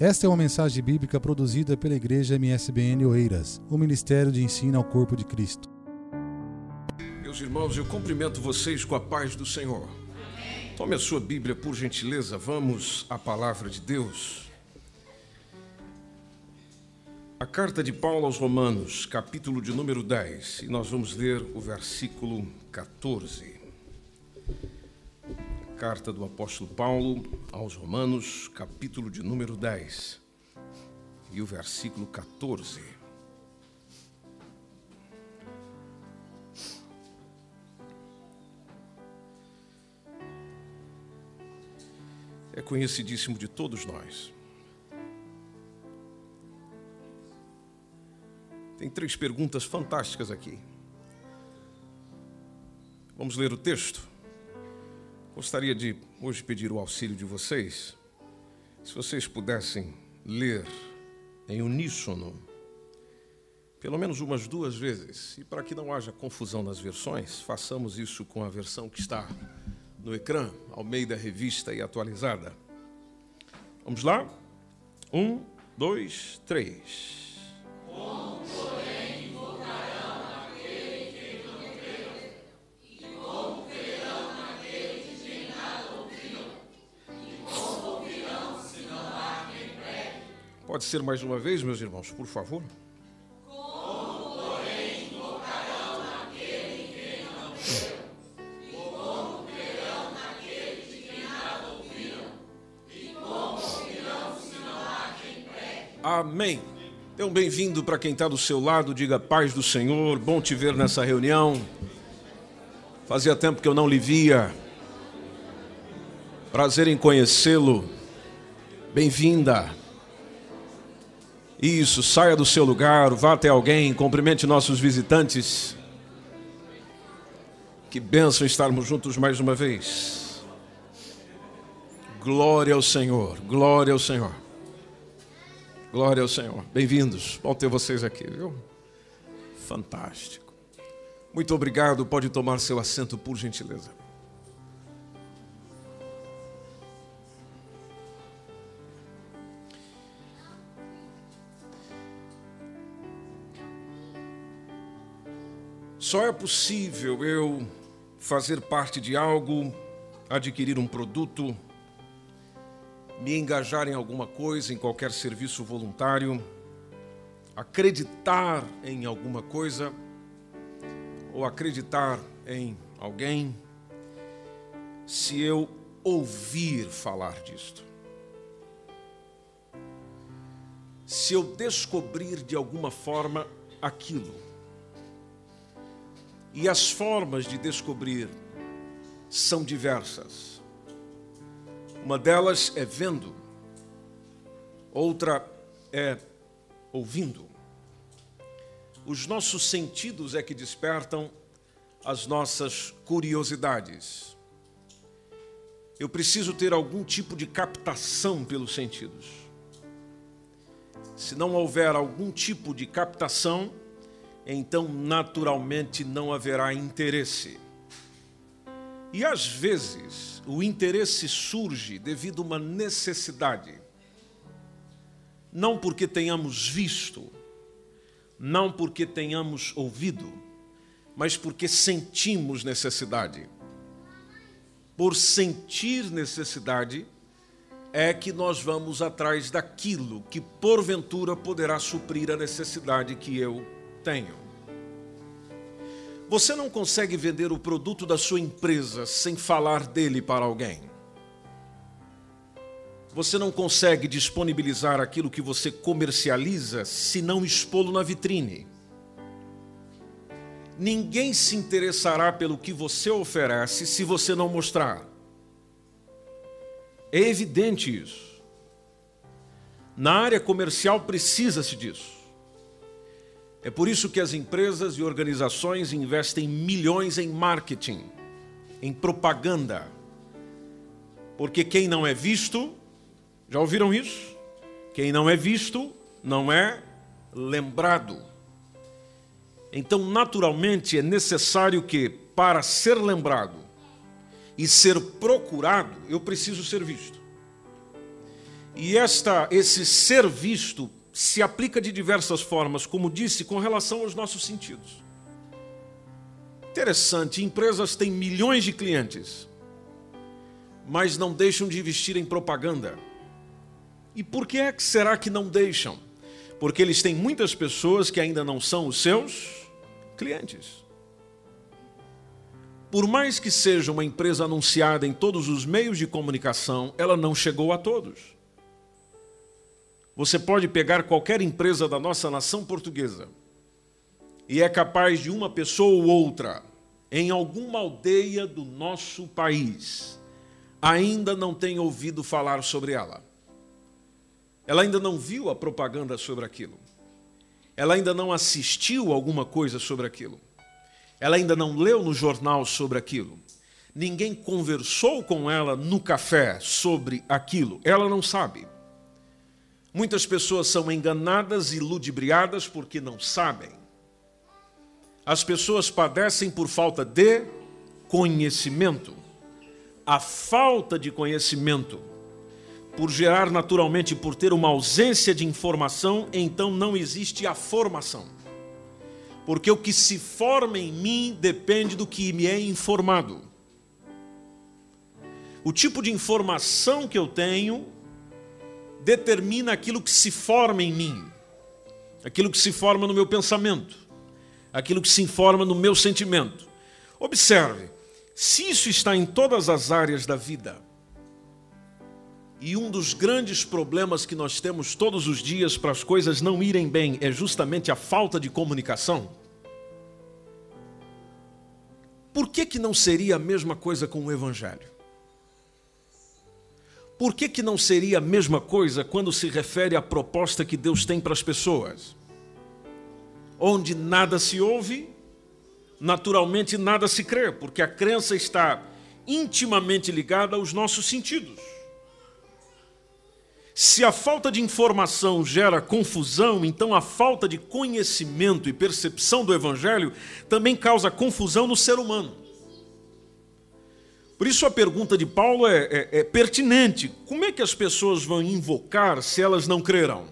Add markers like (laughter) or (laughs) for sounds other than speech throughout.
Esta é uma mensagem bíblica produzida pela Igreja MSBN Oeiras, o Ministério de Ensino ao Corpo de Cristo. Meus irmãos, eu cumprimento vocês com a paz do Senhor. Tome a sua Bíblia, por gentileza, vamos à palavra de Deus. A carta de Paulo aos Romanos, capítulo de número 10, e nós vamos ler o versículo 14. Carta do apóstolo Paulo aos Romanos, capítulo de número 10, e o versículo 14. É conhecidíssimo de todos nós. Tem três perguntas fantásticas aqui. Vamos ler o texto? Gostaria de hoje pedir o auxílio de vocês. Se vocês pudessem ler em uníssono, pelo menos umas duas vezes, e para que não haja confusão nas versões, façamos isso com a versão que está no ecrã, ao meio da revista e atualizada. Vamos lá? Um, dois, três. Pode ser mais uma vez, meus irmãos, por favor? Amém. Então, bem-vindo para quem está do seu lado, diga paz do Senhor, bom te ver nessa reunião. Fazia tempo que eu não lhe via. Prazer em conhecê-lo. Bem-vinda. Isso, saia do seu lugar, vá até alguém, cumprimente nossos visitantes. Que bênção estarmos juntos mais uma vez. Glória ao Senhor, glória ao Senhor. Glória ao Senhor. Bem-vindos. Bom ter vocês aqui, viu? Fantástico. Muito obrigado. Pode tomar seu assento, por gentileza. Só é possível eu fazer parte de algo, adquirir um produto, me engajar em alguma coisa, em qualquer serviço voluntário, acreditar em alguma coisa ou acreditar em alguém, se eu ouvir falar disto. Se eu descobrir de alguma forma aquilo. E as formas de descobrir são diversas. Uma delas é vendo, outra é ouvindo. Os nossos sentidos é que despertam as nossas curiosidades. Eu preciso ter algum tipo de captação pelos sentidos. Se não houver algum tipo de captação, então naturalmente não haverá interesse. E às vezes o interesse surge devido a uma necessidade. Não porque tenhamos visto, não porque tenhamos ouvido, mas porque sentimos necessidade. Por sentir necessidade, é que nós vamos atrás daquilo que porventura poderá suprir a necessidade que eu tenho. Você não consegue vender o produto da sua empresa sem falar dele para alguém. Você não consegue disponibilizar aquilo que você comercializa se não expô-lo na vitrine. Ninguém se interessará pelo que você oferece se você não mostrar. É evidente isso. Na área comercial precisa-se disso. É por isso que as empresas e organizações investem milhões em marketing, em propaganda. Porque quem não é visto, já ouviram isso? Quem não é visto não é lembrado. Então, naturalmente, é necessário que, para ser lembrado e ser procurado, eu preciso ser visto. E esta, esse ser visto se aplica de diversas formas, como disse, com relação aos nossos sentidos. Interessante, empresas têm milhões de clientes, mas não deixam de investir em propaganda. E por que é que será que não deixam? Porque eles têm muitas pessoas que ainda não são os seus clientes. Por mais que seja uma empresa anunciada em todos os meios de comunicação, ela não chegou a todos. Você pode pegar qualquer empresa da nossa nação portuguesa e é capaz de uma pessoa ou outra, em alguma aldeia do nosso país, ainda não tem ouvido falar sobre ela. Ela ainda não viu a propaganda sobre aquilo. Ela ainda não assistiu alguma coisa sobre aquilo. Ela ainda não leu no jornal sobre aquilo. Ninguém conversou com ela no café sobre aquilo. Ela não sabe. Muitas pessoas são enganadas e ludibriadas porque não sabem. As pessoas padecem por falta de conhecimento. A falta de conhecimento, por gerar naturalmente, por ter uma ausência de informação, então não existe a formação porque o que se forma em mim depende do que me é informado. O tipo de informação que eu tenho determina aquilo que se forma em mim, aquilo que se forma no meu pensamento, aquilo que se informa no meu sentimento. Observe, se isso está em todas as áreas da vida, e um dos grandes problemas que nós temos todos os dias para as coisas não irem bem é justamente a falta de comunicação. Por que, que não seria a mesma coisa com o Evangelho? Por que, que não seria a mesma coisa quando se refere à proposta que Deus tem para as pessoas? Onde nada se ouve, naturalmente nada se crê, porque a crença está intimamente ligada aos nossos sentidos. Se a falta de informação gera confusão, então a falta de conhecimento e percepção do Evangelho também causa confusão no ser humano. Por isso a pergunta de Paulo é, é, é pertinente: como é que as pessoas vão invocar se elas não crerão?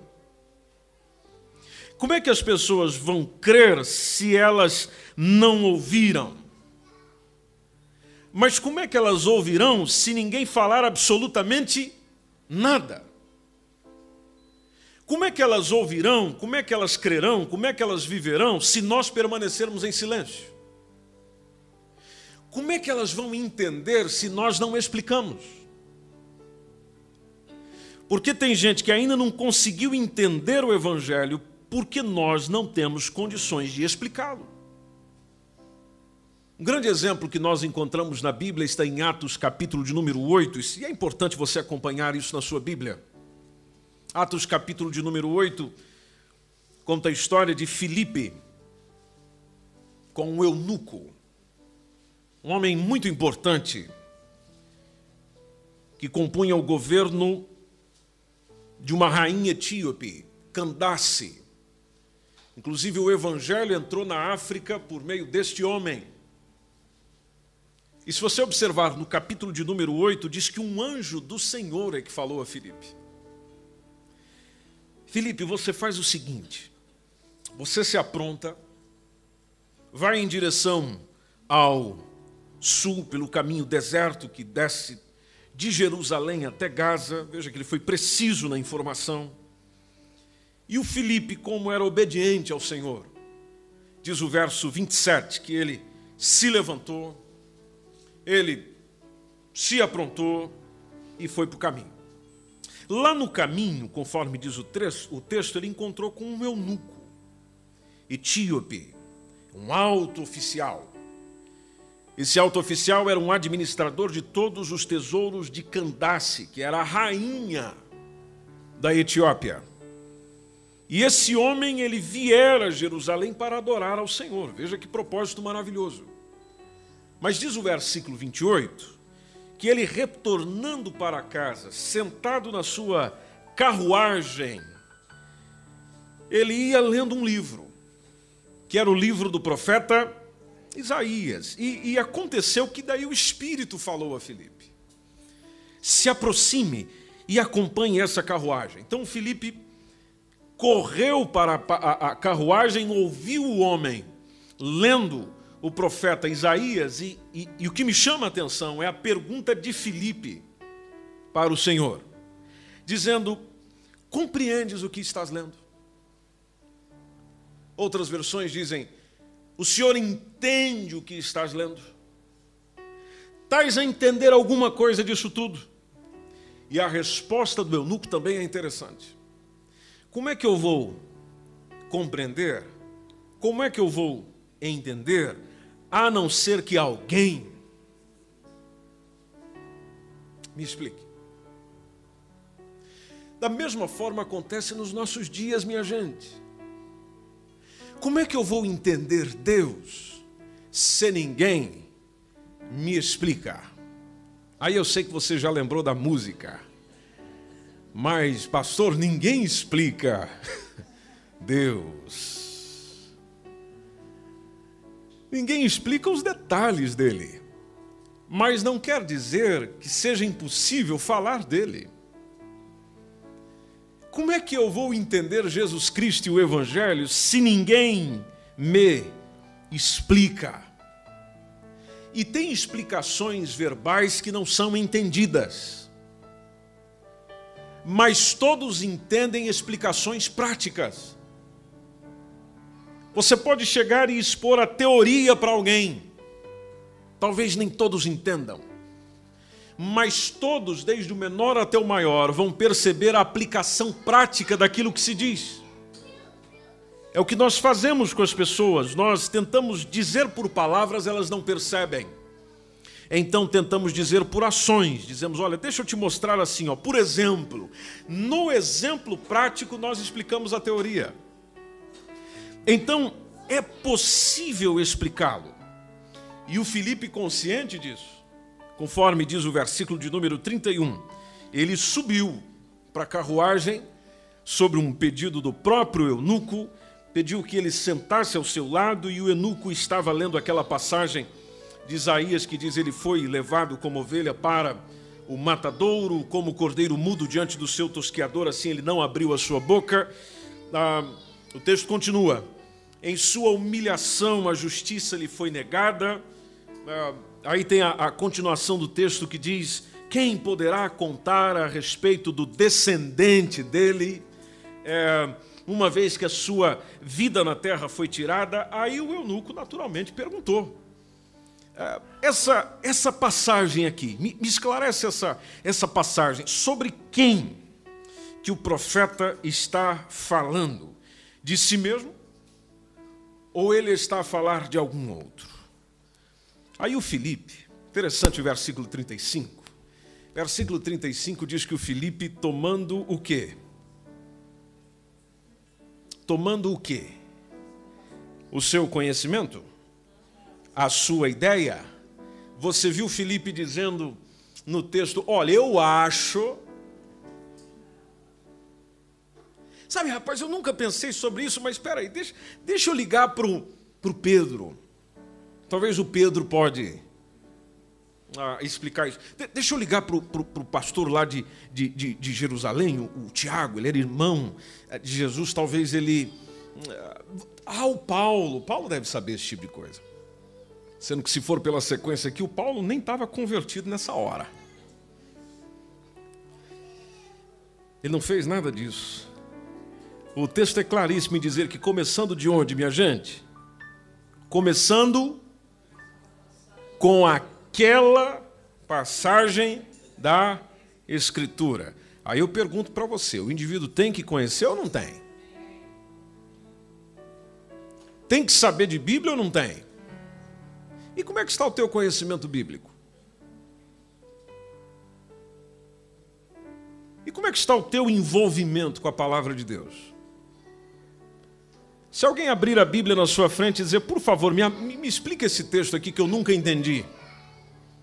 Como é que as pessoas vão crer se elas não ouviram? Mas como é que elas ouvirão se ninguém falar absolutamente nada? Como é que elas ouvirão, como é que elas crerão, como é que elas viverão se nós permanecermos em silêncio? Como é que elas vão entender se nós não explicamos? Porque tem gente que ainda não conseguiu entender o Evangelho porque nós não temos condições de explicá-lo. Um grande exemplo que nós encontramos na Bíblia está em Atos, capítulo de número 8, e é importante você acompanhar isso na sua Bíblia. Atos capítulo de número 8 conta a história de Filipe com um eunuco, um homem muito importante que compunha o governo de uma rainha etíope, Candace. Inclusive o evangelho entrou na África por meio deste homem. E se você observar no capítulo de número 8, diz que um anjo do Senhor é que falou a Filipe. Felipe, você faz o seguinte: você se apronta, vai em direção ao sul, pelo caminho deserto que desce de Jerusalém até Gaza. Veja que ele foi preciso na informação. E o Felipe, como era obediente ao Senhor, diz o verso 27 que ele se levantou, ele se aprontou e foi para o caminho. Lá no caminho, conforme diz o texto, ele encontrou com um eunuco, etíope, um alto oficial. Esse alto oficial era um administrador de todos os tesouros de Candace, que era a rainha da Etiópia. E esse homem, ele viera a Jerusalém para adorar ao Senhor. Veja que propósito maravilhoso. Mas diz o versículo 28 que ele retornando para casa, sentado na sua carruagem, ele ia lendo um livro, que era o livro do profeta Isaías. E, e aconteceu que daí o Espírito falou a Filipe: se aproxime e acompanhe essa carruagem. Então Felipe correu para a carruagem, ouviu o homem lendo o profeta Isaías, e, e, e o que me chama a atenção é a pergunta de Filipe para o Senhor, dizendo: Compreendes o que estás lendo? Outras versões dizem: O Senhor entende o que estás lendo? Estás a entender alguma coisa disso tudo? E a resposta do eunuco também é interessante. Como é que eu vou compreender? Como é que eu vou entender a não ser que alguém me explique. Da mesma forma acontece nos nossos dias, minha gente. Como é que eu vou entender Deus se ninguém me explicar? Aí eu sei que você já lembrou da música. Mas, pastor, ninguém explica (laughs) Deus. Ninguém explica os detalhes dele, mas não quer dizer que seja impossível falar dele. Como é que eu vou entender Jesus Cristo e o Evangelho se ninguém me explica? E tem explicações verbais que não são entendidas, mas todos entendem explicações práticas. Você pode chegar e expor a teoria para alguém. Talvez nem todos entendam. Mas todos, desde o menor até o maior, vão perceber a aplicação prática daquilo que se diz. É o que nós fazemos com as pessoas. Nós tentamos dizer por palavras, elas não percebem. Então tentamos dizer por ações. Dizemos, olha, deixa eu te mostrar assim, ó. Por exemplo, no exemplo prático nós explicamos a teoria. Então, é possível explicá-lo. E o Felipe, consciente disso, conforme diz o versículo de número 31, ele subiu para a carruagem sobre um pedido do próprio eunuco, pediu que ele sentasse ao seu lado e o eunuco estava lendo aquela passagem de Isaías que diz: Ele foi levado como ovelha para o matadouro, como cordeiro mudo diante do seu tosqueador, assim ele não abriu a sua boca. Ah, o texto continua: em sua humilhação a justiça lhe foi negada. Ah, aí tem a, a continuação do texto que diz: Quem poderá contar a respeito do descendente dele? É, uma vez que a sua vida na terra foi tirada, aí o eunuco naturalmente perguntou. É, essa, essa passagem aqui, me, me esclarece essa, essa passagem, sobre quem que o profeta está falando? De si mesmo? ou ele está a falar de algum outro? Aí o Filipe, interessante o versículo 35. Versículo 35 diz que o Filipe tomando o quê? Tomando o quê? O seu conhecimento? A sua ideia? Você viu Filipe dizendo no texto: Olha, eu acho Sabe, rapaz, eu nunca pensei sobre isso, mas espera aí, deixa, deixa eu ligar para o Pedro. Talvez o Pedro pode ah, explicar isso. De, deixa eu ligar para o pastor lá de, de, de, de Jerusalém, o, o, Tiago, ele era irmão eh, de Jesus, talvez ele... Ah, o Paulo, Paulo deve saber esse tipo de coisa. Sendo que se for pela sequência aqui, o Paulo nem estava convertido nessa hora. Ele não fez nada disso. O texto é claríssimo em dizer que começando de onde, minha gente? Começando com aquela passagem da Escritura. Aí eu pergunto para você: o indivíduo tem que conhecer ou não tem? Tem que saber de Bíblia ou não tem? E como é que está o teu conhecimento bíblico? E como é que está o teu envolvimento com a palavra de Deus? Se alguém abrir a Bíblia na sua frente e dizer, por favor, me, me, explica esse texto aqui que eu nunca entendi,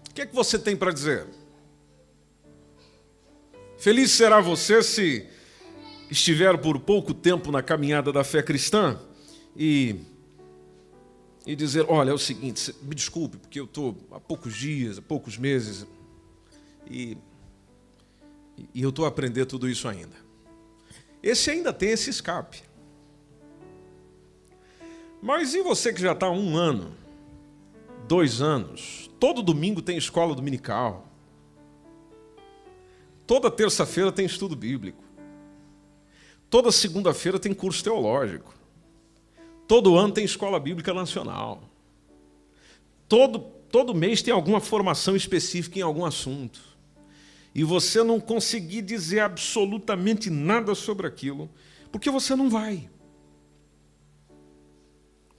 o que é que você tem para dizer? Feliz será você se estiver por pouco tempo na caminhada da fé cristã e, e dizer: olha, é o seguinte, me desculpe, porque eu estou há poucos dias, há poucos meses, e E eu estou a aprender tudo isso ainda. Esse ainda tem esse escape. Mas e você que já está um ano, dois anos? Todo domingo tem escola dominical. Toda terça-feira tem estudo bíblico. Toda segunda-feira tem curso teológico. Todo ano tem escola bíblica nacional. Todo, todo mês tem alguma formação específica em algum assunto. E você não conseguir dizer absolutamente nada sobre aquilo, porque você não vai.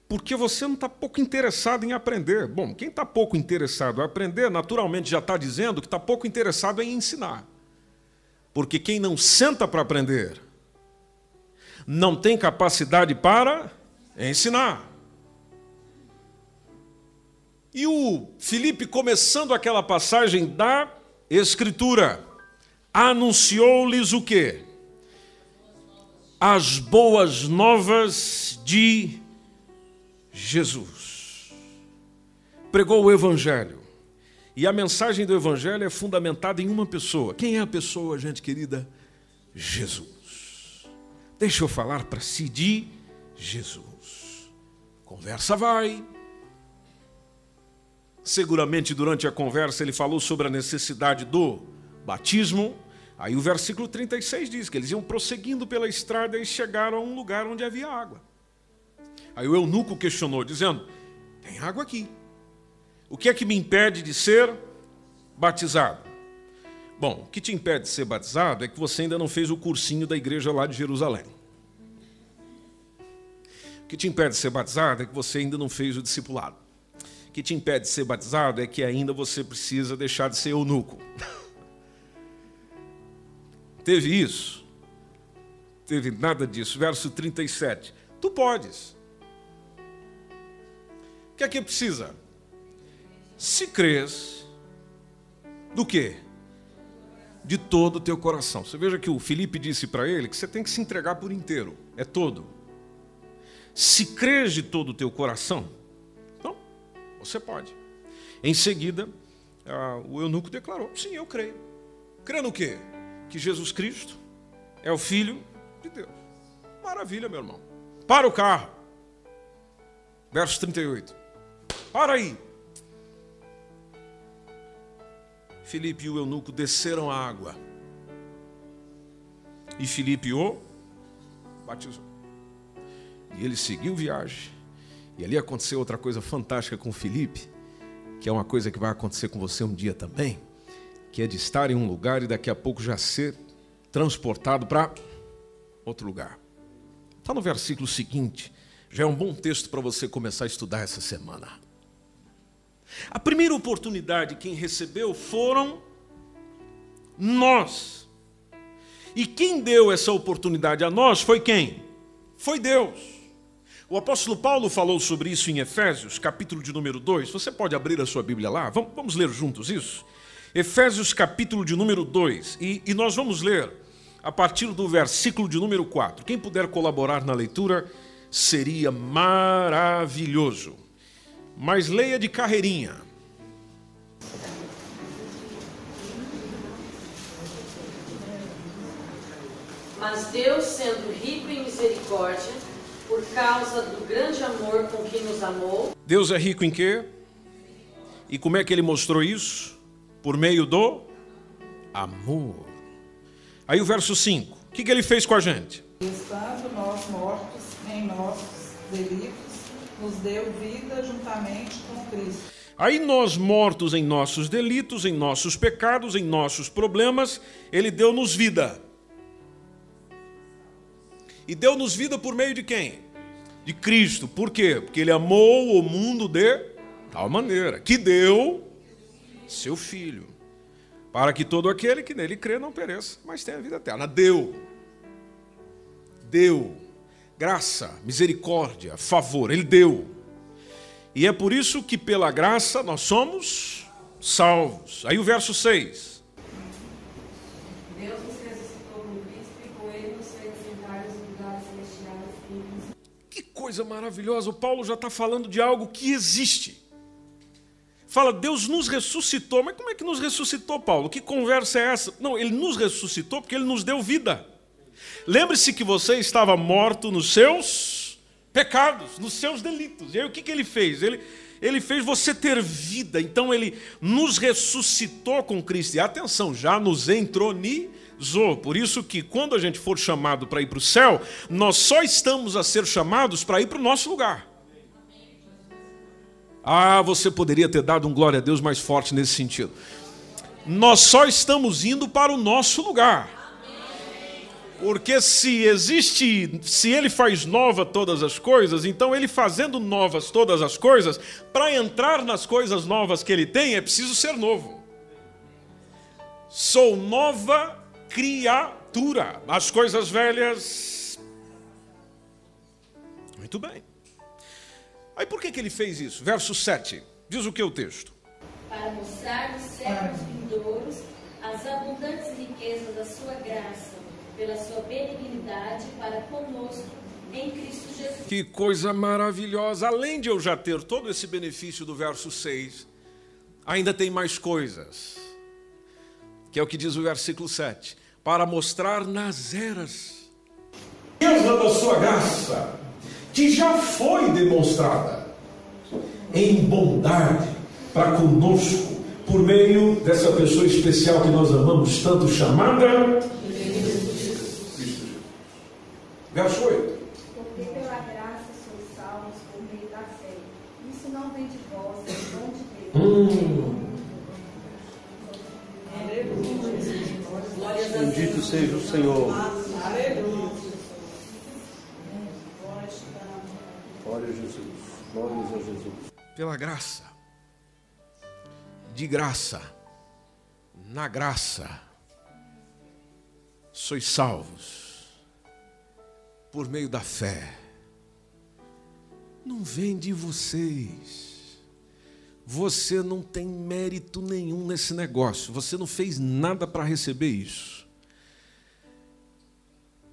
Porque você não está pouco interessado em aprender. Bom, quem está pouco interessado em aprender, naturalmente já está dizendo que está pouco interessado em ensinar. Porque quem não senta para aprender, não tem capacidade para ensinar. E o Felipe, começando aquela passagem da Escritura, anunciou-lhes o quê? As boas novas de Jesus. Pregou o Evangelho. E a mensagem do Evangelho é fundamentada em uma pessoa. Quem é a pessoa, gente querida? Jesus. Deixa eu falar para si de Jesus. Conversa vai. Seguramente durante a conversa ele falou sobre a necessidade do batismo. Aí o versículo 36 diz que eles iam prosseguindo pela estrada e chegaram a um lugar onde havia água. Aí o eunuco questionou, dizendo: Tem água aqui. O que é que me impede de ser batizado? Bom, o que te impede de ser batizado é que você ainda não fez o cursinho da igreja lá de Jerusalém. O que te impede de ser batizado é que você ainda não fez o discipulado. O que te impede de ser batizado é que ainda você precisa deixar de ser eunuco. (laughs) Teve isso? Teve nada disso. Verso 37. Tu podes. O que é que precisa? Se crês, do quê? De todo o teu coração. Você veja que o Felipe disse para ele que você tem que se entregar por inteiro, é todo. Se crês de todo o teu coração, então, você pode. Em seguida, o eunuco declarou: Sim, eu creio. Crê no quê? Que Jesus Cristo é o Filho de Deus. Maravilha, meu irmão. Para o carro. Verso 38. Para aí. Filipe e o eunuco desceram a água. E Filipe o batizou. E ele seguiu viagem. E ali aconteceu outra coisa fantástica com Filipe, que é uma coisa que vai acontecer com você um dia também, que é de estar em um lugar e daqui a pouco já ser transportado para outro lugar. Está no versículo seguinte, já é um bom texto para você começar a estudar essa semana. A primeira oportunidade quem recebeu foram nós. E quem deu essa oportunidade a nós foi quem? Foi Deus. O apóstolo Paulo falou sobre isso em Efésios, capítulo de número 2. Você pode abrir a sua Bíblia lá? Vamos, ler juntos isso? Efésios, capítulo de número 2. E, e nós vamos ler a partir do versículo de número 4. Quem puder colaborar na leitura seria maravilhoso mas leia de carreirinha. Mas Deus, sendo rico em misericórdia, por causa do grande amor com que nos amou. Deus é rico em quê? E como é que ele mostrou isso? Por meio do amor. Aí o verso 5. O que, que ele fez com a gente? Estando nós mortos em nossos delitos nos deu vida juntamente com Cristo. Aí nós, mortos em nossos delitos, em nossos pecados, em nossos problemas, Ele deu-nos vida. E deu-nos vida por meio de quem? De Cristo. Por quê? Porque Ele amou o mundo de tal maneira que deu seu Filho, para que todo aquele que nele crê não pereça, mas tenha vida eterna. Deu. Deu graça, misericórdia, favor, Ele deu. E é por isso que, pela graça, nós somos salvos. Aí o verso 6. Deus nos ressuscitou com Cristo e com Ele nos fez sentar nos lugares celestiais Que coisa maravilhosa! O Paulo já está falando de algo que existe. fala, Deus nos ressuscitou. Mas como é que nos ressuscitou, Paulo? Que conversa é essa? Não, ele nos ressuscitou porque ele nos deu vida. Lembre-se que você estava morto nos seus pecados, nos seus delitos. E aí o que, que ele fez? Ele, ele fez você ter vida. Então ele nos ressuscitou com Cristo. E atenção, já nos entronizou. Por isso que quando a gente for chamado para ir para o céu, nós só estamos a ser chamados para ir para o nosso lugar. Ah, você poderia ter dado um glória a Deus mais forte nesse sentido. Nós só estamos indo para o nosso lugar. Porque se existe, se ele faz nova todas as coisas, então ele fazendo novas todas as coisas, para entrar nas coisas novas que ele tem, é preciso ser novo. Sou nova criatura. As coisas velhas. Muito bem. Aí por que, que ele fez isso? Verso 7. Diz o que o texto? Para mostrar nos séculos vindouros as abundantes riquezas da sua graça, pela sua benignidade para conosco em Cristo Jesus. Que coisa maravilhosa! Além de eu já ter todo esse benefício do verso 6, ainda tem mais coisas. Que é o que diz o versículo 7. Para mostrar nas eras. Deus da sua graça que já foi demonstrada em bondade para conosco, por meio dessa pessoa especial que nós amamos tanto, chamada Verso 8. Porque pela graça sois salvos por meio da fé. Isso não vem de vós, é dom de Deus. Hum. Bendito seja o Senhor. Glória a Jesus. Glórias a Jesus. Pela graça, de graça, na graça, sois salvos, por meio da fé. Não vem de vocês. Você não tem mérito nenhum nesse negócio. Você não fez nada para receber isso.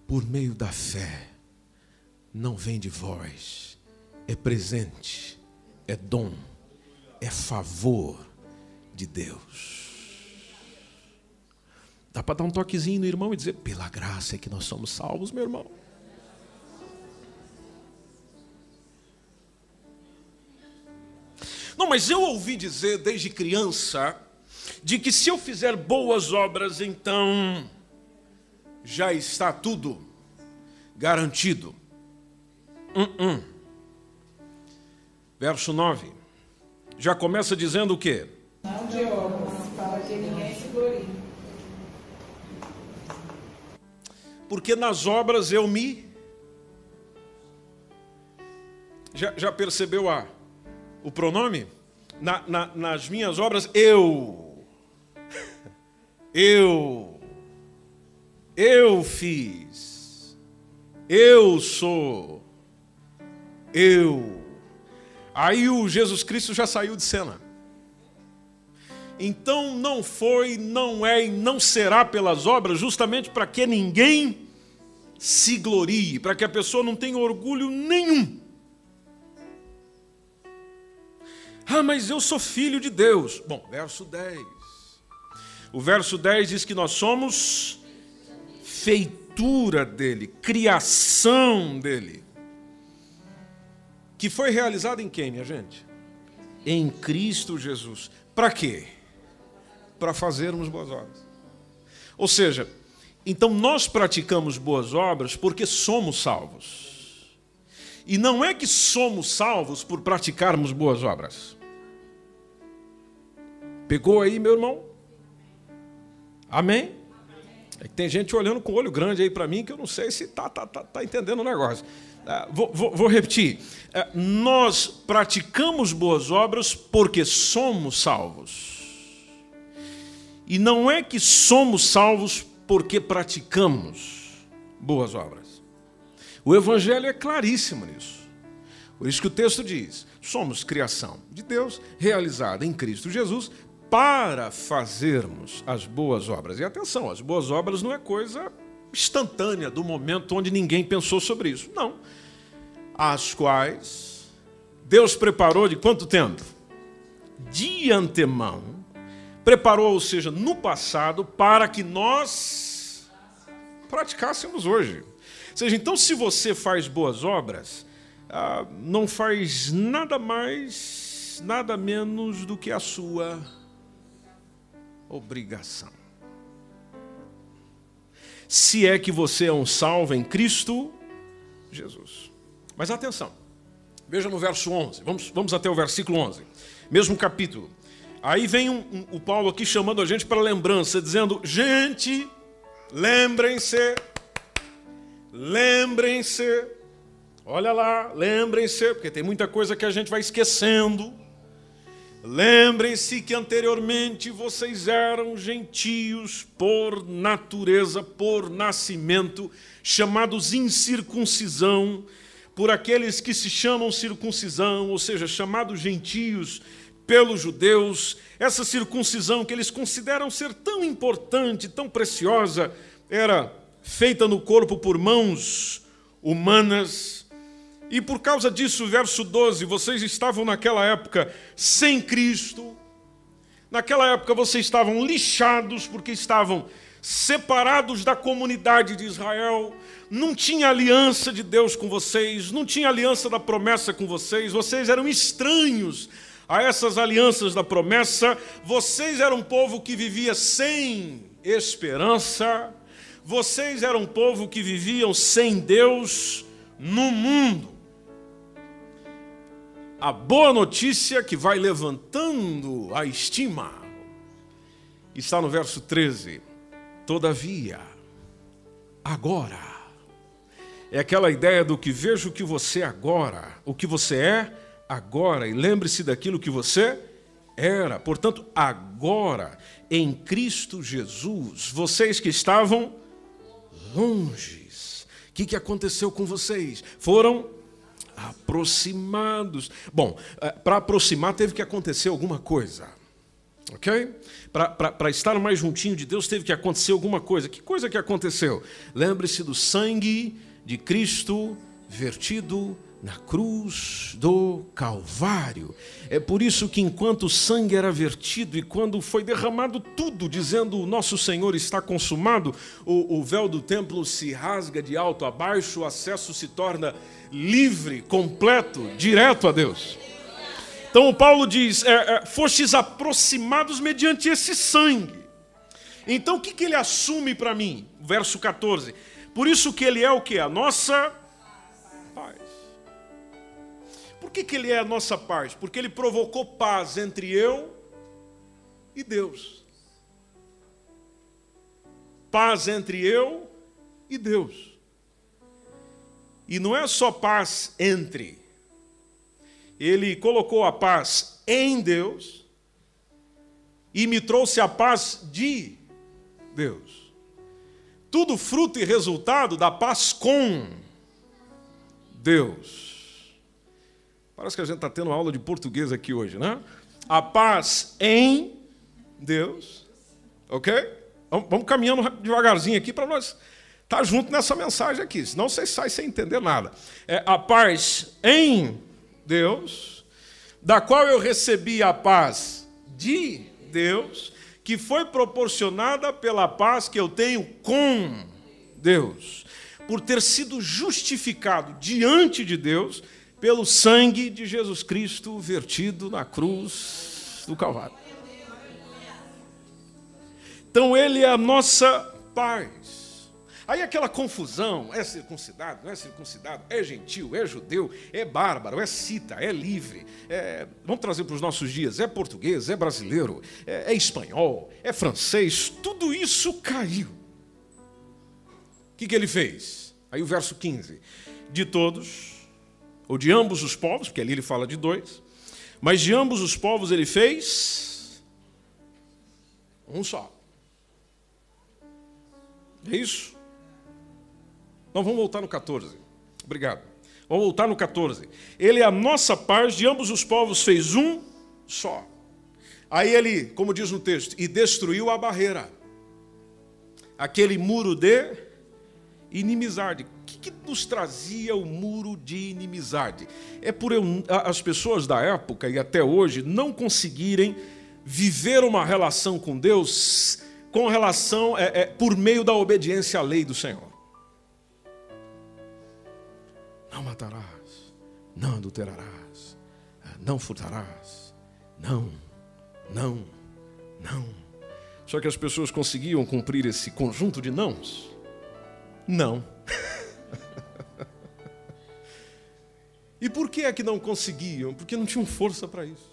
Por meio da fé, não vem de vós. É presente, é dom, é favor de Deus. Dá para dar um toquezinho no irmão e dizer: pela graça é que nós somos salvos, meu irmão. Não, mas eu ouvi dizer desde criança de que se eu fizer boas obras, então já está tudo garantido. Hum, hum. Verso 9. Já começa dizendo o quê? Não de obras, para que ninguém se glorie. Porque nas obras eu me. Já, já percebeu a, o pronome? Na, na, nas minhas obras, eu. Eu. Eu fiz. Eu sou. Eu. Aí o Jesus Cristo já saiu de cena. Então não foi, não é e não será pelas obras, justamente para que ninguém se glorie, para que a pessoa não tenha orgulho nenhum. Ah, mas eu sou filho de Deus. Bom, verso 10. O verso 10 diz que nós somos feitura dele, criação dele. Que foi realizada em quem, minha gente? Em Cristo Jesus. Para quê? Para fazermos boas obras. Ou seja, então nós praticamos boas obras porque somos salvos. E não é que somos salvos por praticarmos boas obras. Pegou aí, meu irmão? Amém? É que tem gente olhando com olho grande aí para mim que eu não sei se está tá, tá, tá entendendo o negócio. Ah, vou, vou, vou, repetir. Ah, nós praticamos boas obras porque somos salvos. E não é que somos salvos porque praticamos boas obras. O Evangelho é claríssimo nisso. Por isso que o texto diz: somos criação de Deus, realizada em Cristo Jesus, para fazermos as boas obras. E atenção, as boas obras não é coisa instantânea do momento onde ninguém pensou sobre isso. Não. As quais Deus preparou de quanto tempo? de antemão, preparou, ou seja, no passado, para que nós praticássemos hoje. Ou seja, então, se você faz boas obras, ah, não faz nada mais, nada menos do que a sua obrigação. Se é que você é um salvo em Cristo Jesus. Mas atenção, veja no verso 11, vamos, vamos até o versículo 11, mesmo capítulo. Aí vem um, um, o Paulo aqui chamando a gente para lembrança, dizendo: gente, lembrem-se, lembrem-se, olha lá, lembrem-se, porque tem muita coisa que a gente vai esquecendo. Lembrem-se que anteriormente vocês eram gentios por natureza, por nascimento, chamados incircuncisão, por aqueles que se chamam circuncisão, ou seja, chamados gentios pelos judeus. Essa circuncisão que eles consideram ser tão importante, tão preciosa, era feita no corpo por mãos humanas e por causa disso, verso 12, vocês estavam naquela época sem Cristo, naquela época vocês estavam lixados porque estavam separados da comunidade de Israel, não tinha aliança de Deus com vocês, não tinha aliança da promessa com vocês, vocês eram estranhos a essas alianças da promessa, vocês eram um povo que vivia sem esperança, vocês eram um povo que viviam sem Deus no mundo a boa notícia que vai levantando a estima está no verso 13. Todavia, agora, é aquela ideia do que vejo que você agora, o que você é agora, e lembre-se daquilo que você era. Portanto, agora, em Cristo Jesus, vocês que estavam longe, o que, que aconteceu com vocês? Foram aproximados. Bom, eh, para aproximar teve que acontecer alguma coisa. Ok? Para estar mais juntinho de Deus teve que acontecer alguma coisa. Que coisa que aconteceu? Lembre-se do sangue de Cristo vertido na cruz do Calvário. É por isso que, enquanto o sangue era vertido e quando foi derramado tudo, dizendo o nosso Senhor está consumado, o, o véu do templo se rasga de alto a baixo, o acesso se torna livre, completo, direto a Deus. Então, Paulo diz: é, é, fostes aproximados mediante esse sangue. Então, o que, que ele assume para mim? Verso 14. Por isso que ele é o que? A nossa que, que ele é a nossa paz? Porque ele provocou paz entre eu e Deus. Paz entre eu e Deus. E não é só paz entre. Ele colocou a paz em Deus e me trouxe a paz de Deus. Tudo fruto e resultado da paz com Deus. Parece que a gente está tendo aula de português aqui hoje, né? A paz em Deus, ok? Vamos caminhando devagarzinho aqui para nós estar tá junto nessa mensagem aqui, senão vocês saem sem entender nada. É a paz em Deus, da qual eu recebi a paz de Deus, que foi proporcionada pela paz que eu tenho com Deus, por ter sido justificado diante de Deus pelo sangue de Jesus Cristo vertido na cruz do Calvário. Então ele é a nossa paz. Aí aquela confusão, é circuncidado, não é circuncidado, é gentil, é judeu, é bárbaro, é cita, é livre. É, vamos trazer para os nossos dias, é português, é brasileiro, é, é espanhol, é francês, tudo isso caiu. O que, que ele fez? Aí o verso 15. De todos, ou de ambos os povos, porque ali ele fala de dois, mas de ambos os povos ele fez um só. É isso? Então vamos voltar no 14. Obrigado. Vamos voltar no 14. Ele a nossa paz, de ambos os povos fez um só. Aí ele, como diz no texto, e destruiu a barreira. Aquele muro de inimizade. Que que nos trazia o muro de inimizade? É por eu, as pessoas da época e até hoje não conseguirem viver uma relação com Deus com relação é, é, por meio da obediência à lei do Senhor. Não matarás, não adulterarás, não furtarás, não, não, não. Só que as pessoas conseguiam cumprir esse conjunto de nãos? Não. E por que é que não conseguiam? Porque não tinham força para isso.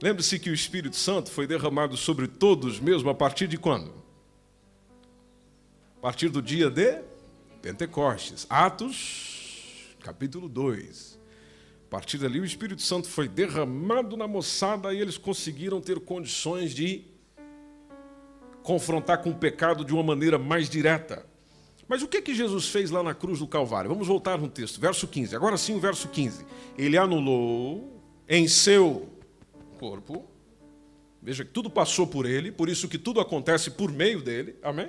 Lembre-se que o Espírito Santo foi derramado sobre todos mesmo a partir de quando? A partir do dia de Pentecostes. Atos, capítulo 2. A partir dali, o Espírito Santo foi derramado na moçada e eles conseguiram ter condições de confrontar com o pecado de uma maneira mais direta. Mas o que, que Jesus fez lá na cruz do Calvário? Vamos voltar no texto, verso 15. Agora sim, o verso 15. Ele anulou em seu corpo. Veja que tudo passou por ele, por isso que tudo acontece por meio dele. Amém?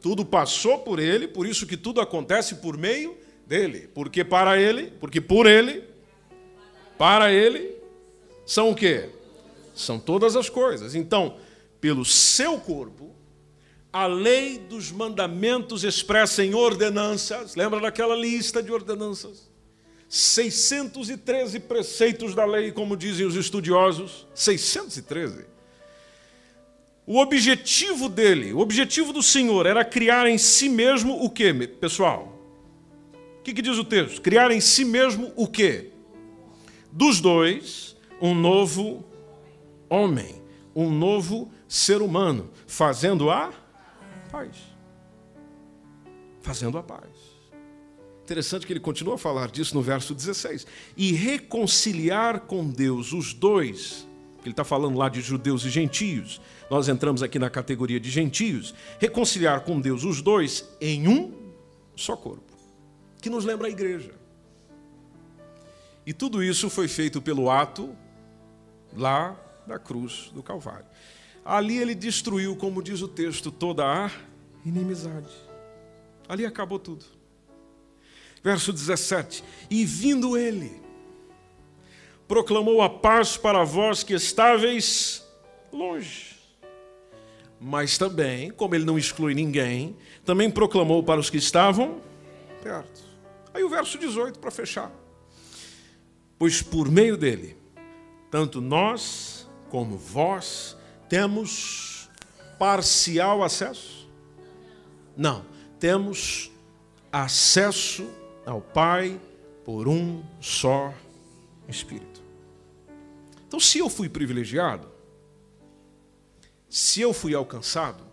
Tudo passou por ele, por isso que tudo acontece por meio dele. Porque para ele, porque por ele, para ele, são o quê? São todas as coisas. Então, pelo seu corpo, a lei dos mandamentos expressa em ordenanças. Lembra daquela lista de ordenanças? 613 preceitos da lei, como dizem os estudiosos. 613. O objetivo dele, o objetivo do Senhor era criar em si mesmo o que, pessoal? O que, que diz o texto? Criar em si mesmo o que? Dos dois, um novo homem, um novo ser humano, fazendo a paz. Fazendo a paz. Interessante que ele continua a falar disso no verso 16. E reconciliar com Deus os dois, ele está falando lá de judeus e gentios, nós entramos aqui na categoria de gentios, reconciliar com Deus os dois em um só corpo, que nos lembra a igreja. E tudo isso foi feito pelo ato lá da cruz do Calvário. Ali ele destruiu, como diz o texto, toda a inimizade. Ali acabou tudo. Verso 17: E vindo ele, proclamou a paz para vós que estáveis longe. Mas também, como ele não exclui ninguém, também proclamou para os que estavam perto. Aí o verso 18 para fechar. Pois por meio dele, tanto nós como vós temos parcial acesso? Não, temos acesso ao Pai por um só Espírito. Então, se eu fui privilegiado, se eu fui alcançado,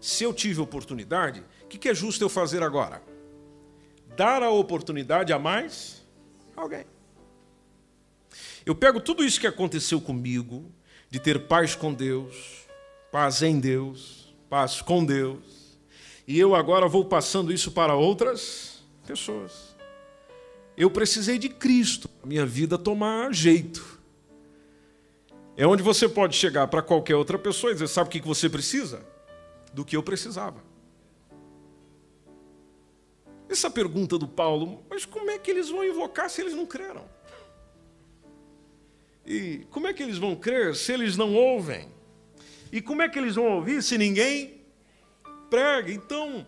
se eu tive oportunidade, o que é justo eu fazer agora? Dar a oportunidade a mais alguém. Eu pego tudo isso que aconteceu comigo, de ter paz com Deus, paz em Deus, paz com Deus, e eu agora vou passando isso para outras pessoas eu precisei de Cristo, minha vida tomar jeito. É onde você pode chegar para qualquer outra pessoa e dizer: sabe o que você precisa? Do que eu precisava. Essa pergunta do Paulo, mas como é que eles vão invocar se eles não creram? E como é que eles vão crer se eles não ouvem? E como é que eles vão ouvir se ninguém prega? Então,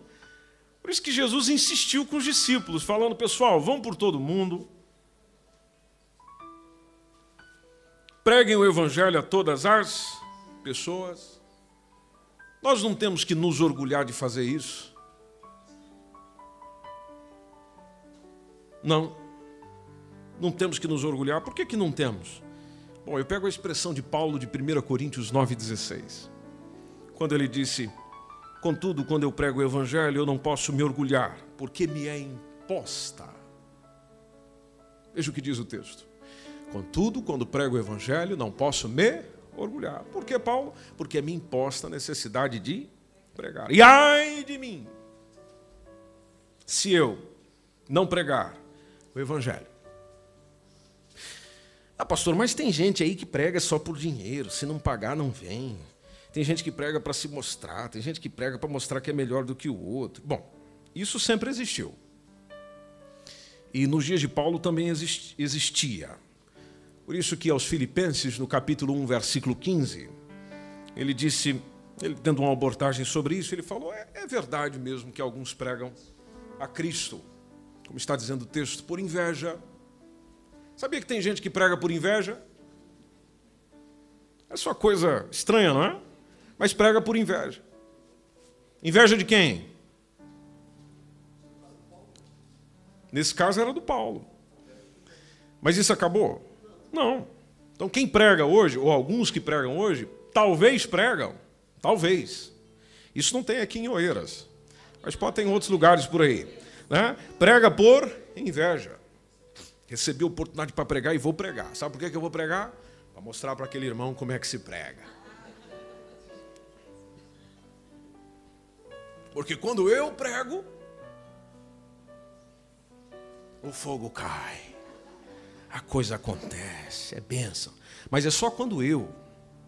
por isso que Jesus insistiu com os discípulos, falando: pessoal, vão por todo mundo, preguem o Evangelho a todas as pessoas. Nós não temos que nos orgulhar de fazer isso. Não. Não temos que nos orgulhar. Por que, que não temos? Bom, eu pego a expressão de Paulo de 1 Coríntios 9,16. Quando ele disse: Contudo, quando eu prego o Evangelho, eu não posso me orgulhar, porque me é imposta. Veja o que diz o texto. Contudo, quando prego o Evangelho, não posso me orgulhar. Por que, Paulo? Porque é me imposta a necessidade de pregar. E ai de mim, se eu não pregar o Evangelho. Ah, pastor, mas tem gente aí que prega só por dinheiro, se não pagar, não vem. Tem gente que prega para se mostrar, tem gente que prega para mostrar que é melhor do que o outro. Bom, isso sempre existiu. E nos dias de Paulo também existia. Por isso que aos Filipenses, no capítulo 1, versículo 15, ele disse, ele tendo uma abordagem sobre isso, ele falou: é, é verdade mesmo que alguns pregam a Cristo, como está dizendo o texto, por inveja. Sabia que tem gente que prega por inveja? É só coisa estranha, não é? Mas prega por inveja. Inveja de quem? Nesse caso era do Paulo. Mas isso acabou? Não. Então quem prega hoje, ou alguns que pregam hoje, talvez pregam, talvez. Isso não tem aqui em Oeiras, mas pode ter em outros lugares por aí. Né? Prega por inveja. Recebi a oportunidade para pregar e vou pregar. Sabe por que eu vou pregar? Para mostrar para aquele irmão como é que se prega. Porque quando eu prego, o fogo cai, a coisa acontece, é bênção. Mas é só quando eu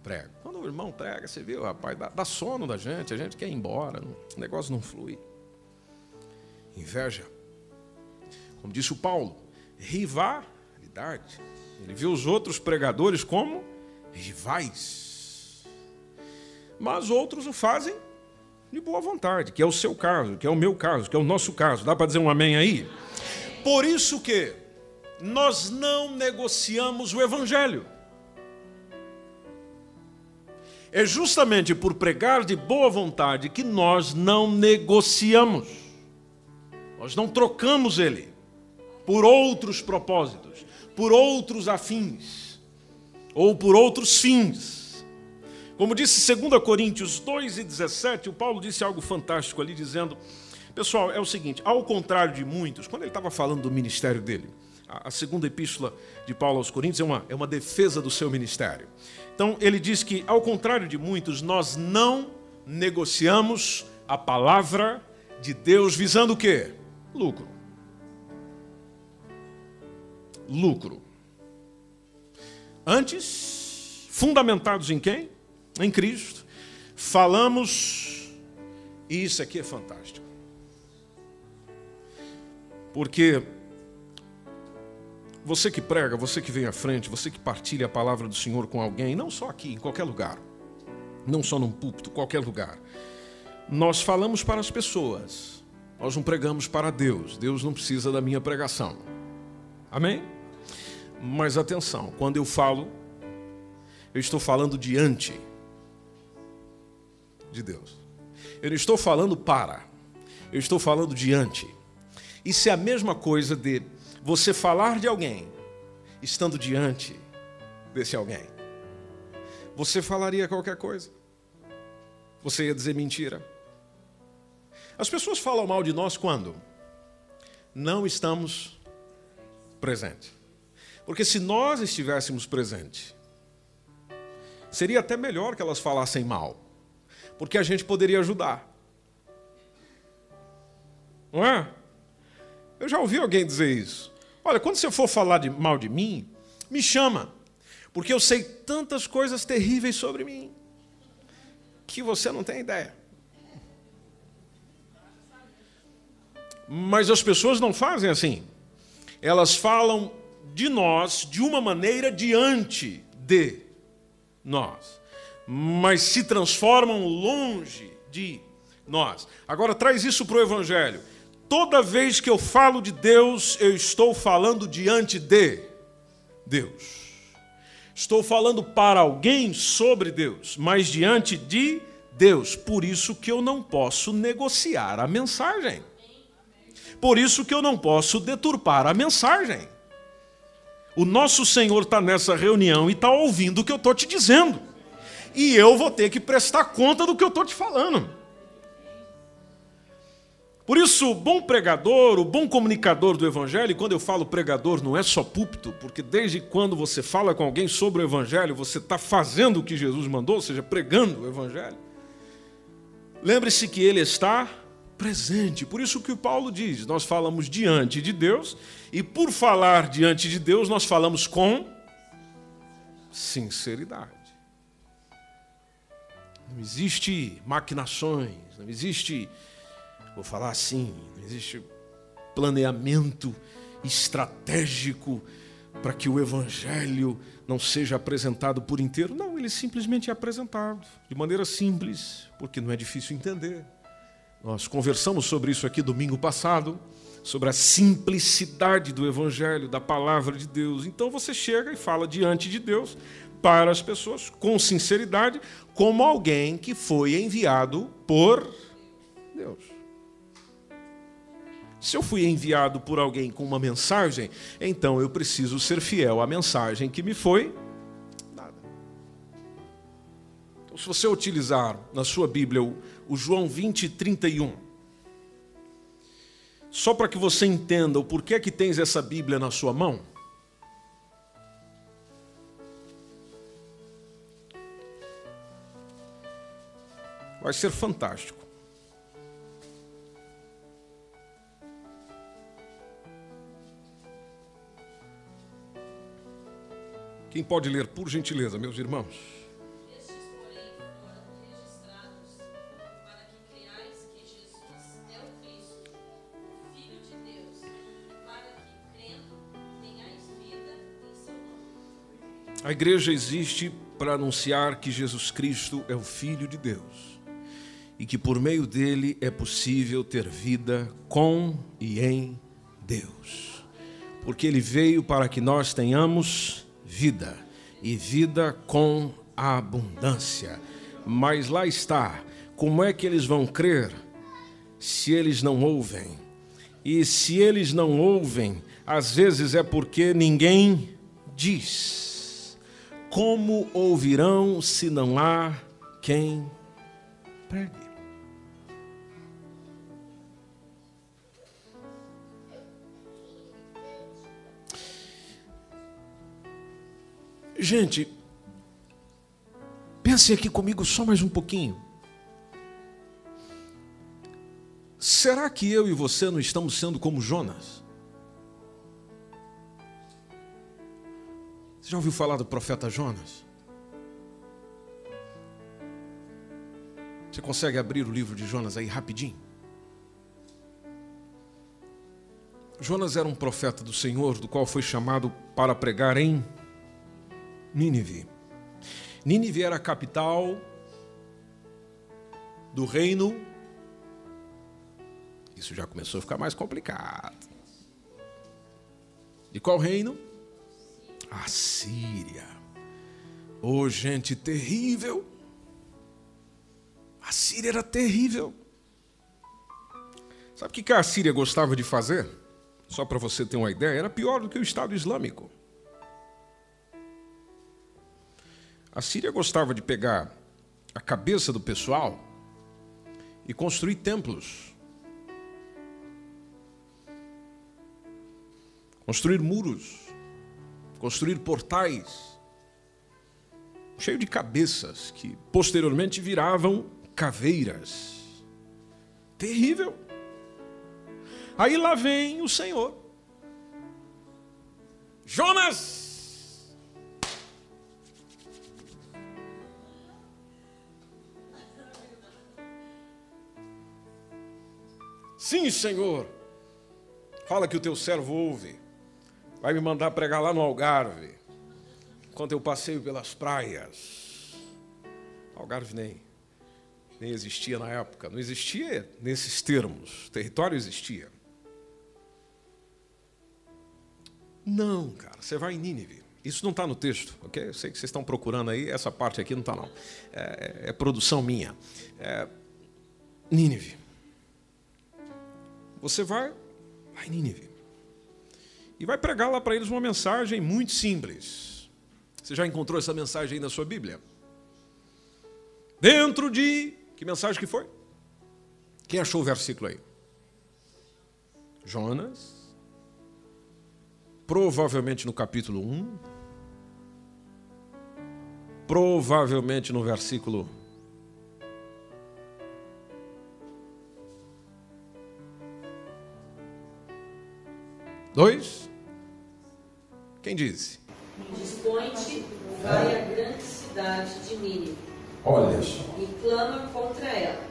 prego. Quando o irmão prega, você viu, rapaz, dá, dá sono da gente, a gente quer ir embora, não, o negócio não flui. Inveja. Como disse o Paulo, rivalidade. Ele viu os outros pregadores como rivais. Mas outros o fazem de boa vontade, que é o seu caso, que é o meu caso, que é o nosso caso. Dá para dizer um amém aí? Por isso que nós não negociamos o evangelho. É justamente por pregar de boa vontade que nós não negociamos. Nós não trocamos ele por outros propósitos, por outros afins ou por outros fins. Como disse 2 Coríntios 2 e 17, o Paulo disse algo fantástico ali, dizendo: Pessoal, é o seguinte, ao contrário de muitos, quando ele estava falando do ministério dele, a, segunda epístola de Paulo aos Coríntios é uma, é uma defesa do seu ministério. Então, ele diz que, ao contrário de muitos, nós não negociamos a palavra de Deus visando o quê? Lucro. Lucro. Antes, fundamentados em quem? Em Cristo. Falamos, e isso aqui é fantástico porque você que prega, você que vem à frente, você que partilha a palavra do Senhor com alguém, não só aqui, em qualquer lugar, não só num púlpito, qualquer lugar, nós falamos para as pessoas, nós não pregamos para Deus, Deus não precisa da minha pregação. Amém? Mas atenção, quando eu falo, eu estou falando diante de Deus. Eu não estou falando para, eu estou falando diante. Isso é a mesma coisa de você falar de alguém estando diante desse alguém. Você falaria qualquer coisa. Você ia dizer mentira. As pessoas falam mal de nós quando? Não estamos presentes. Porque se nós estivéssemos presentes, seria até melhor que elas falassem mal. Porque a gente poderia ajudar. Não é? Eu já ouvi alguém dizer isso. Olha, quando você for falar de mal de mim, me chama, porque eu sei tantas coisas terríveis sobre mim que você não tem ideia. Mas as pessoas não fazem assim. Elas falam de nós de uma maneira diante de nós, mas se transformam longe de nós. Agora traz isso para o Evangelho. Toda vez que eu falo de Deus, eu estou falando diante de Deus. Estou falando para alguém sobre Deus, mas diante de Deus. Por isso que eu não posso negociar a mensagem. Por isso que eu não posso deturpar a mensagem. O nosso Senhor está nessa reunião e está ouvindo o que eu estou te dizendo. E eu vou ter que prestar conta do que eu estou te falando. Por isso, o bom pregador, o bom comunicador do Evangelho, e quando eu falo pregador, não é só púlpito, porque desde quando você fala com alguém sobre o Evangelho, você está fazendo o que Jesus mandou, ou seja, pregando o Evangelho. Lembre-se que ele está presente. Por isso que o Paulo diz: nós falamos diante de Deus, e por falar diante de Deus, nós falamos com sinceridade. Não existe maquinações, não existe, vou falar assim, não existe planeamento estratégico para que o evangelho não seja apresentado por inteiro. Não, ele simplesmente é apresentado de maneira simples, porque não é difícil entender. Nós conversamos sobre isso aqui domingo passado, sobre a simplicidade do evangelho, da palavra de Deus. Então você chega e fala diante de Deus para as pessoas com sinceridade, como alguém que foi enviado por Deus. Se eu fui enviado por alguém com uma mensagem, então eu preciso ser fiel à mensagem que me foi dada. Então, se você utilizar na sua Bíblia o, o João 20, 31, só para que você entenda o porquê que tens essa Bíblia na sua mão. Vai ser fantástico. Quem pode ler, por gentileza, meus irmãos? A igreja existe para anunciar que Jesus Cristo é o Filho de Deus e que por meio dele é possível ter vida com e em Deus. Porque ele veio para que nós tenhamos vida e vida com abundância. Mas lá está, como é que eles vão crer se eles não ouvem? E se eles não ouvem, às vezes é porque ninguém diz. Como ouvirão se não há quem pregue? Gente, pense aqui comigo só mais um pouquinho. Será que eu e você não estamos sendo como Jonas? Você já ouviu falar do profeta Jonas? Você consegue abrir o livro de Jonas aí rapidinho? Jonas era um profeta do Senhor, do qual foi chamado para pregar em Nínive. Nínive era a capital do reino. Isso já começou a ficar mais complicado. De qual reino? A Síria. Oh, gente terrível. A Síria era terrível. Sabe o que a Síria gostava de fazer? Só para você ter uma ideia, era pior do que o Estado Islâmico. A Síria gostava de pegar a cabeça do pessoal e construir templos. Construir muros, construir portais, cheio de cabeças que posteriormente viravam caveiras. Terrível. Aí lá vem o Senhor. Jonas, Sim, Senhor. Fala que o teu servo ouve. Vai me mandar pregar lá no Algarve. Enquanto eu passeio pelas praias. Algarve nem, nem existia na época. Não existia nesses termos. O território existia. Não, cara. Você vai em Nínive. Isso não está no texto, ok? Eu sei que vocês estão procurando aí. Essa parte aqui não está, não. É, é, produção minha. É, Nínive. Você vai a Nínive e vai pregar lá para eles uma mensagem muito simples. Você já encontrou essa mensagem aí na sua Bíblia? Dentro de. Que mensagem que foi? Quem achou o versículo aí? Jonas. Provavelmente no capítulo 1. Provavelmente no versículo Dois. Quem disse? Dispõe-te, vai à grande cidade de Nínive Olha só. e clama contra ela,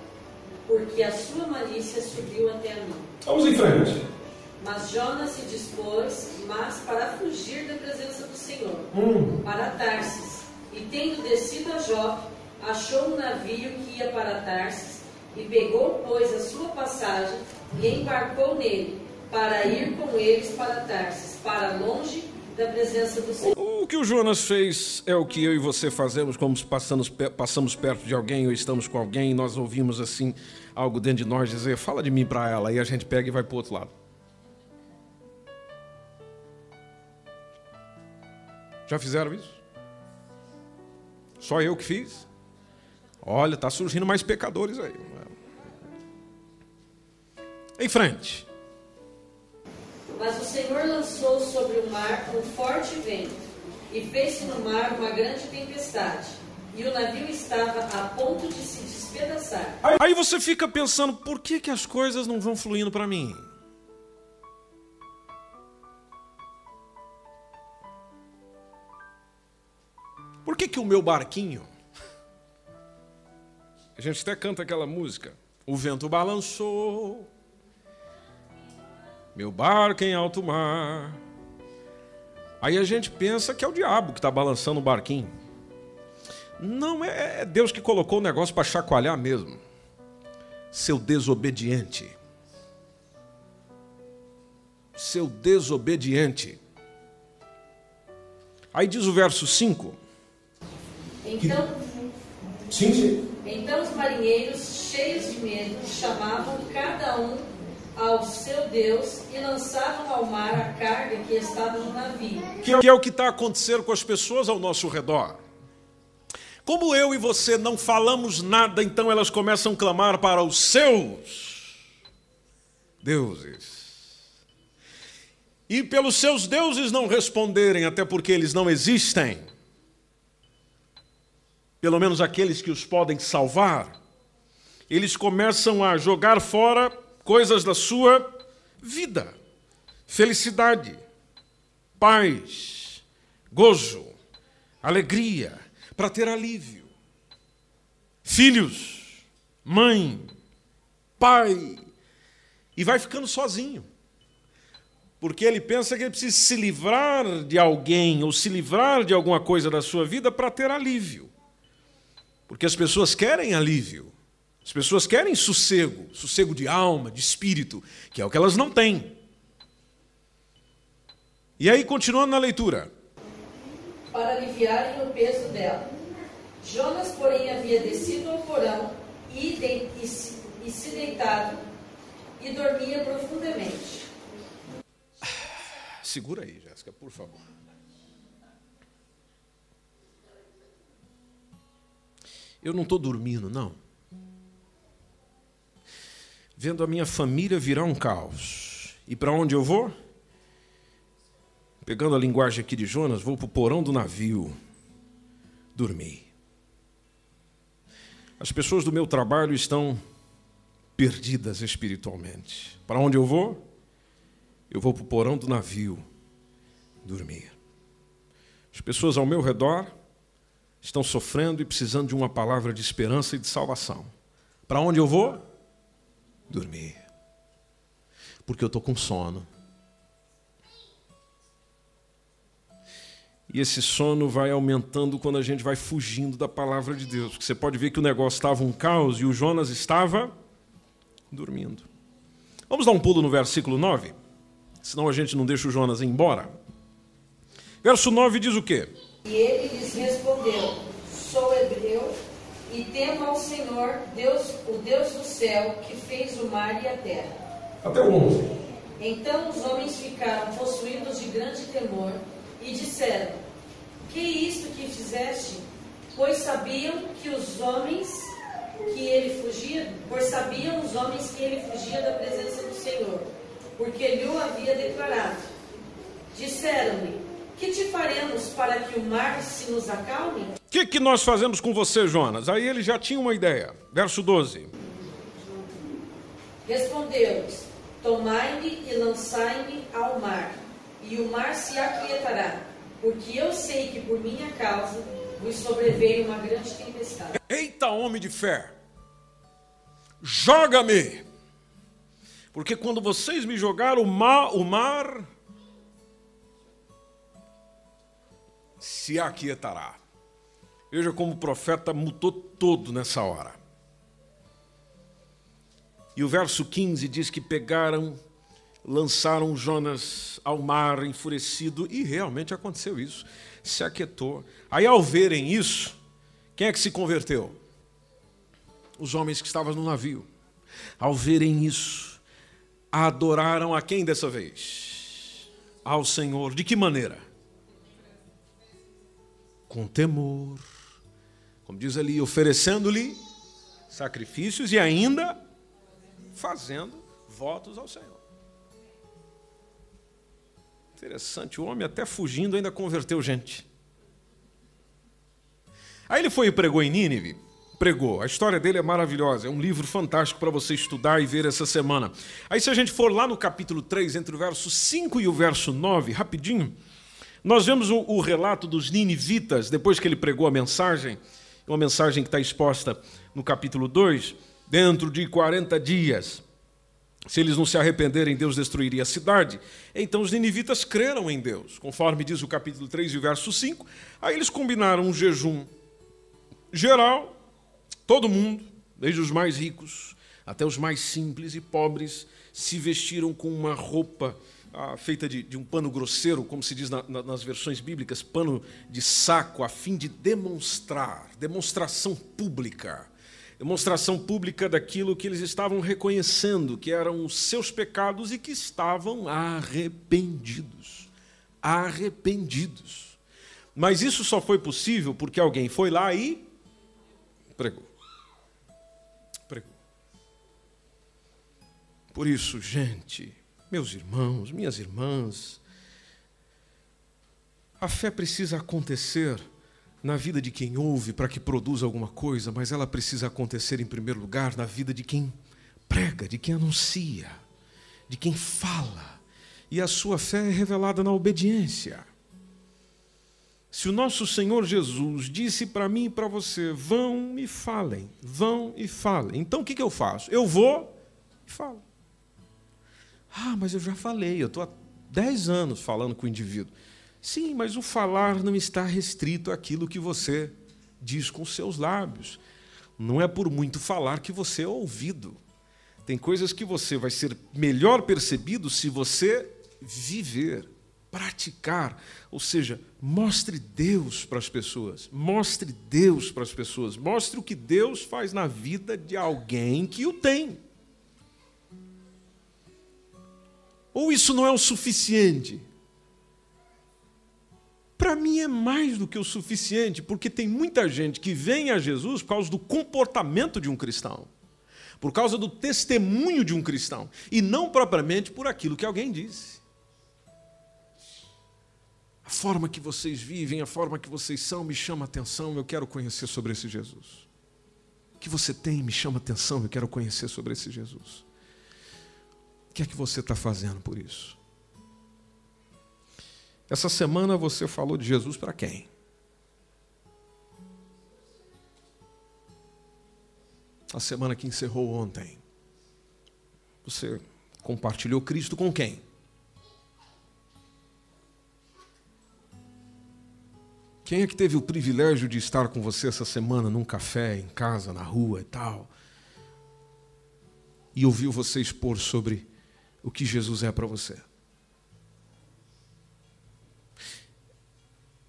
porque a sua malícia subiu até a mim. Vamos em frente. Mas Jonas se dispôs, mas para fugir da presença do Senhor, Hum. para Tarsis. E tendo descido a Jope, achou um navio que ia para Tarsis, e pegou, pois, a sua passagem e embarcou nele, para ir com eles para Tarsis, para longe da presença do Senhor. O que o Jonas fez é o que eu e você fazemos quando passamos, passamos perto de alguém ou estamos com alguém e nós ouvimos assim algo dentro de nós dizer, fala de mim para ela, e a gente pega e vai para o outro lado. Já fizeram isso? Só eu que fiz? Olha, está surgindo mais pecadores aí. Em frente. Mas o Senhor lançou sobre o mar um forte vento, e fez-se no mar uma grande tempestade, e o navio estava a ponto de se despedaçar. Aí, aí você fica pensando, por que, que as coisas não vão fluindo para mim? Por que, que o meu barquinho? A gente até canta aquela música. O vento balançou, meu barco em alto mar. Aí a gente pensa que é o diabo que está balançando o barquinho. Não, é é Deus que colocou o negócio para chacoalhar mesmo. Seu desobediente. Seu desobediente. Aí diz o verso 5. Então, Sim, sim. então os marinheiros, cheios de medo, chamavam cada um ao seu Deus e lançavam ao mar a carga que estava no navio. Que é- é o que está acontecendo com as pessoas ao nosso redor. Como eu e você não falamos nada, então elas começam a clamar para os seus deuses. E pelos seus deuses não responderem, até porque eles não existem, pelo menos aqueles que os podem salvar, eles começam a jogar fora coisas da sua vida, felicidade, paz, gozo, alegria, para ter alívio. Filhos, mãe, pai, e vai ficando sozinho. Porque ele pensa que ele precisa se livrar de alguém ou se livrar de alguma coisa da sua vida para ter alívio. Porque as pessoas querem alívio. As pessoas querem sossego, sossego de alma, de espírito, que é o que elas não têm. E aí, continuando na leitura. para aliviarem o peso dela. Jonas, porém, havia descido ao porão e, de- e se, e se deitado e dormia profundamente. Segura aí, Jéssica, por favor. Eu não estou dormindo, não. Vendo a minha família virar um caos. E para onde eu vou? Pegando a linguagem aqui de Jonas, vou para o porão do navio. Dormir. As pessoas do meu trabalho estão perdidas espiritualmente. Para onde eu vou? Eu vou para o porão do navio dormir. As pessoas ao meu redor estão sofrendo e precisando de uma palavra de esperança e de salvação. Para onde eu vou? Dormir. Porque eu estou com sono. E esse sono vai aumentando quando a gente vai fugindo da palavra de Deus. Porque você pode ver que o negócio estava um caos e o Jonas estava dormindo. Vamos dar um pulo no versículo 9? Senão a gente não deixa o Jonas ir embora. Verso 9 diz o quê? E ele lhes respondeu: Sou hebreu e temo ao Senhor, Deus, o Deus do céu, que fez o mar e a terra. Até o 11. Então os homens ficaram possuídos de grande temor e disseram: Que é isto que fizeste? Pois sabiam que os homens que ele fugia, pois sabiam os homens que ele fugia da presença do Senhor, porque lhe o havia declarado. Disseram-lhe: Que te faremos para que o mar se nos acalme? O que, que nós fazemos com você, Jonas? Aí ele já tinha uma ideia. Verso 12. Respondeu-lhes: Tomai-me e lançai-me ao mar, e o mar se aquietará, porque eu sei que por minha causa vos sobreveio uma grande tempestade. Eita, homem de fé, joga-me, porque quando vocês me jogaram, o mar, o mar se aquietará. Veja como o profeta mudou todo nessa hora. E o verso 15 diz que pegaram, lançaram Jonas ao mar enfurecido, e realmente aconteceu isso. Se aquietou. Aí, ao verem isso, quem é que se converteu? Os homens que estavam no navio. Ao verem isso, adoraram a quem dessa vez? Ao Senhor. De que maneira? Com temor. Como diz ali, oferecendo-lhe sacrifícios e ainda fazendo votos ao Senhor. Interessante, o homem até fugindo ainda converteu gente. Aí ele foi e pregou em Nínive. Pregou. A história dele é maravilhosa. É um livro fantástico para você estudar e ver essa semana. Aí, se a gente for lá no capítulo 3, entre o verso 5 e o verso 9, rapidinho, nós vemos o, o relato dos ninivitas, depois que ele pregou a mensagem, uma mensagem que está exposta no capítulo 2 dentro de 40 dias. Se eles não se arrependerem, Deus destruiria a cidade. Então os ninivitas creram em Deus, conforme diz o capítulo 3 e verso 5. Aí eles combinaram um jejum geral, todo mundo, desde os mais ricos até os mais simples e pobres, se vestiram com uma roupa ah, feita de, de, um pano grosseiro, como se diz na, na, nas versões bíblicas, pano de saco, a fim de demonstrar, demonstração pública demonstração pública daquilo que eles estavam reconhecendo, que eram os seus pecados e que estavam arrependidos. Arrependidos. Mas isso só foi possível porque alguém foi lá e pregou. Pregou. Por isso, gente, meus irmãos, minhas irmãs, a fé precisa acontecer na vida de quem ouve para que produza alguma coisa, mas ela precisa acontecer em primeiro lugar na vida de quem prega, de quem anuncia, de quem fala. E a sua fé é revelada na obediência. Se o nosso Senhor Jesus disse para mim e para você: vão e falem, vão e falem. Então o que, que eu faço? Eu vou e falo. Ah, mas eu já falei, eu estou há 10 anos falando com o indivíduo. Sim, mas o falar não está restrito àquilo que você diz com seus lábios. Não é por muito falar que você é ouvido. Tem coisas que você vai ser melhor percebido se você viver, praticar, ou seja, mostre Deus para as pessoas, mostre Deus para as pessoas, mostre o que Deus faz na vida de alguém que o tem. Ou isso não é o suficiente? para mim é mais do que o suficiente, porque tem muita gente que vem a Jesus por causa do comportamento de um cristão, por causa do testemunho de um cristão, e não propriamente por aquilo que alguém disse. A forma que vocês vivem, a forma que vocês são, me chama atenção, eu quero conhecer sobre esse Jesus. O que você tem me chama atenção, eu quero conhecer sobre esse Jesus. O que é que você está fazendo por isso? Essa semana você falou de Jesus para quem? A semana que encerrou ontem. Você compartilhou Cristo com quem? Quem é que teve o privilégio de estar com você essa semana num café, em casa, na rua e tal? E ouviu você expor sobre o que Jesus é para você?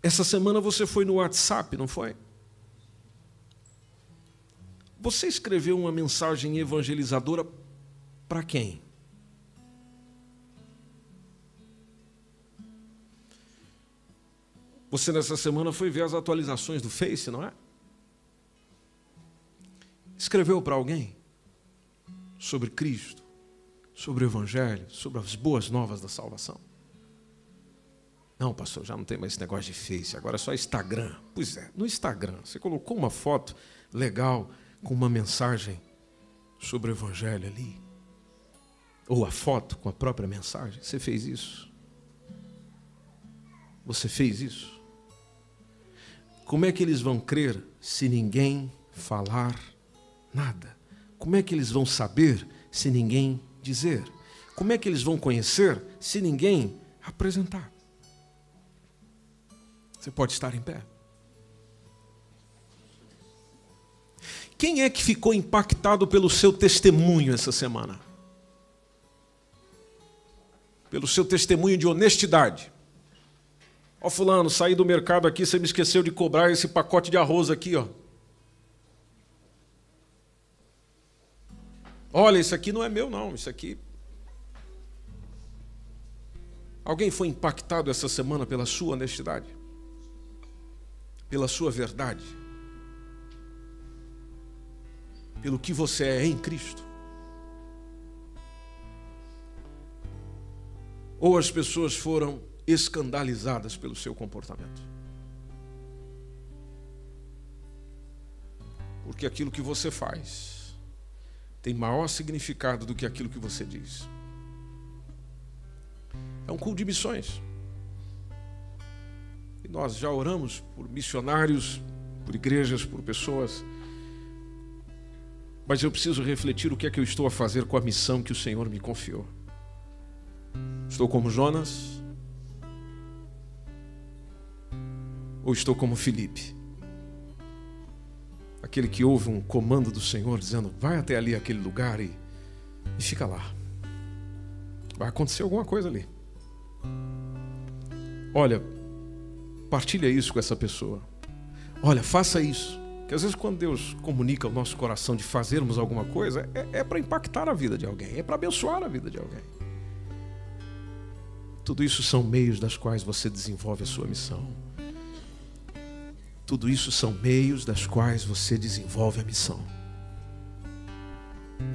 Essa semana você foi no WhatsApp, não foi? Você escreveu uma mensagem evangelizadora para quem? Você nessa semana foi ver as atualizações do Face, não é? Escreveu para alguém sobre Cristo, sobre o Evangelho, sobre as boas novas da salvação. Não, pastor, já não tem mais esse negócio de Face, agora é só Instagram. Pois é, no Instagram, você colocou uma foto legal com uma mensagem sobre o Evangelho ali. Ou a foto com a própria mensagem. Você fez isso? Você fez isso? Como é que eles vão crer se ninguém falar nada? Como é que eles vão saber se ninguém dizer? Como é que eles vão conhecer se ninguém apresentar? Você pode estar em pé. Quem é que ficou impactado pelo seu testemunho essa semana? Pelo seu testemunho de honestidade. Ó fulano, saí do mercado aqui, você me esqueceu de cobrar esse pacote de arroz aqui, ó. Olha, isso aqui não é meu não, isso aqui Alguém foi impactado essa semana pela sua honestidade? Pela sua verdade? Pelo que você é em Cristo? Ou as pessoas foram escandalizadas pelo seu comportamento? Porque aquilo que você faz tem maior significado do que aquilo que você diz. É um culto de missões. E nós já oramos por missionários, por igrejas, por pessoas. Mas eu preciso refletir o que é que eu estou a fazer com a missão que o Senhor me confiou. Estou como Jonas? Ou estou como Felipe? Aquele que ouve um comando do Senhor dizendo: vai até ali, aquele lugar e, e fica lá. Vai acontecer alguma coisa ali. Olha, partilha isso com essa pessoa. Olha, faça isso. Que às vezes quando Deus comunica o nosso coração de fazermos alguma coisa, é, é para impactar a vida de alguém, é para abençoar a vida de alguém. Tudo isso são meios das quais você desenvolve a sua missão. Tudo isso são meios das quais você desenvolve a missão.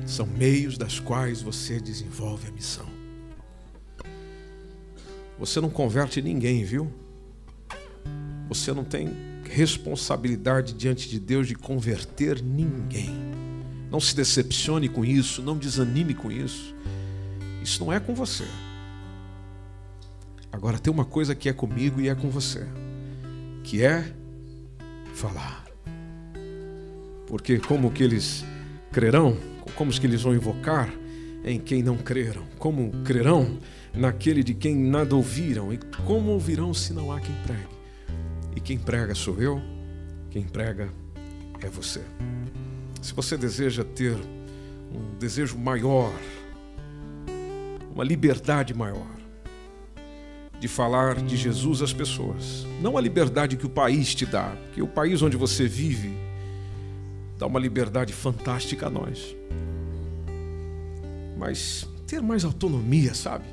São meios das quais você desenvolve a missão. Você não converte ninguém, viu? Você não tem responsabilidade diante de Deus de converter ninguém. Não se decepcione com isso, não desanime com isso. Isso não é com você. Agora tem uma coisa que é comigo e é com você, que é falar. Porque como que eles crerão? Como que eles vão invocar em quem não creram? Como crerão naquele de quem nada ouviram. E como ouvirão se não há quem pregue? E quem prega sou eu, quem prega é você. Se você deseja ter um desejo maior, uma liberdade maior, de falar de Jesus às pessoas, não a liberdade que o país te dá, porque o país onde você vive dá uma liberdade fantástica a nós, mas ter mais autonomia, sabe?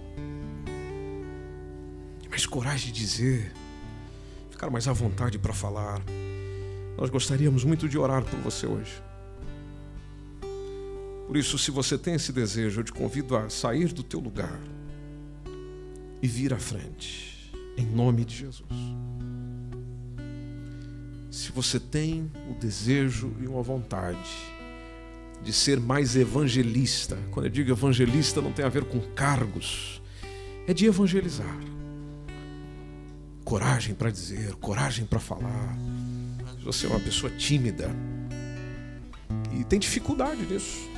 mais coragem de dizer, ficar mais à vontade para falar. Nós gostaríamos muito de orar por você hoje. Por isso, se você tem esse desejo, eu te convido a sair do teu lugar e vir à frente, em nome de Jesus. Se você tem o desejo e uma vontade de ser mais evangelista, quando eu digo evangelista, não tem a ver com cargos, é de evangelizar coragem para dizer, coragem para falar. Se você é uma pessoa tímida e tem dificuldade nisso.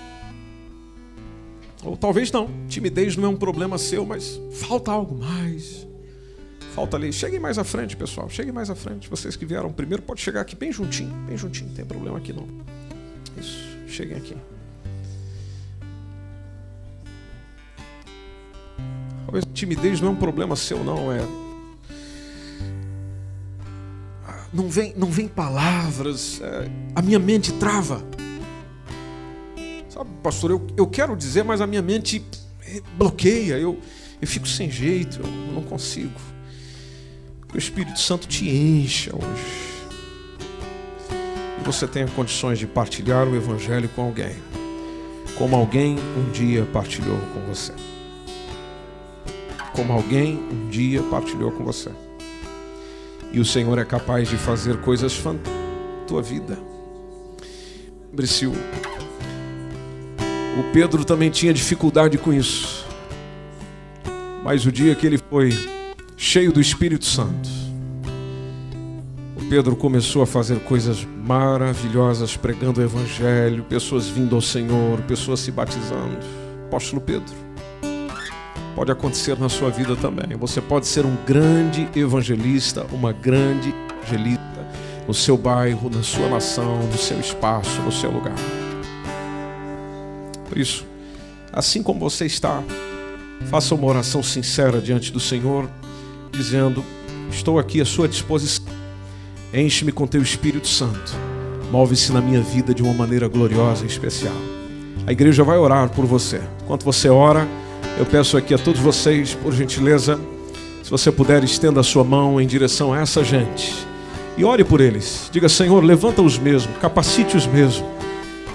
Ou talvez não, timidez não é um problema seu, mas falta algo mais. Falta ali. Cheguem mais à frente, pessoal. Cheguem mais à frente. Vocês que vieram primeiro, pode chegar aqui bem juntinho, bem juntinho. Não tem problema aqui não. Isso. Cheguem aqui. Talvez timidez não é um problema seu, não. É não vem, não vem palavras, é, a minha mente trava. Sabe, pastor, eu, eu quero dizer, mas a minha mente bloqueia, eu, eu fico sem jeito, eu não consigo. Que o Espírito Santo te encha hoje. E você tenha condições de partilhar o Evangelho com alguém, como alguém um dia partilhou com você. Como alguém um dia partilhou com você. E o Senhor é capaz de fazer coisas fantásticas na tua vida. Lembre-se, o Pedro também tinha dificuldade com isso. Mas o dia que ele foi cheio do Espírito Santo, o Pedro começou a fazer coisas maravilhosas, pregando o Evangelho, pessoas vindo ao Senhor, pessoas se batizando. Apóstolo Pedro, pode acontecer na sua vida também. Você pode ser um grande evangelista, uma grande evangelista no seu bairro, na sua nação, no seu espaço, no seu lugar. Por isso, assim como você está, faça uma oração sincera diante do Senhor, dizendo: Estou aqui à sua disposição. Enche-me com teu Espírito Santo. Move-se na minha vida de uma maneira gloriosa e especial. A igreja vai orar por você. Enquanto você ora, eu peço aqui a todos vocês, por gentileza, se você puder, estenda a sua mão em direção a essa gente e ore por eles. Diga, Senhor, levanta-os mesmo, capacite-os mesmo,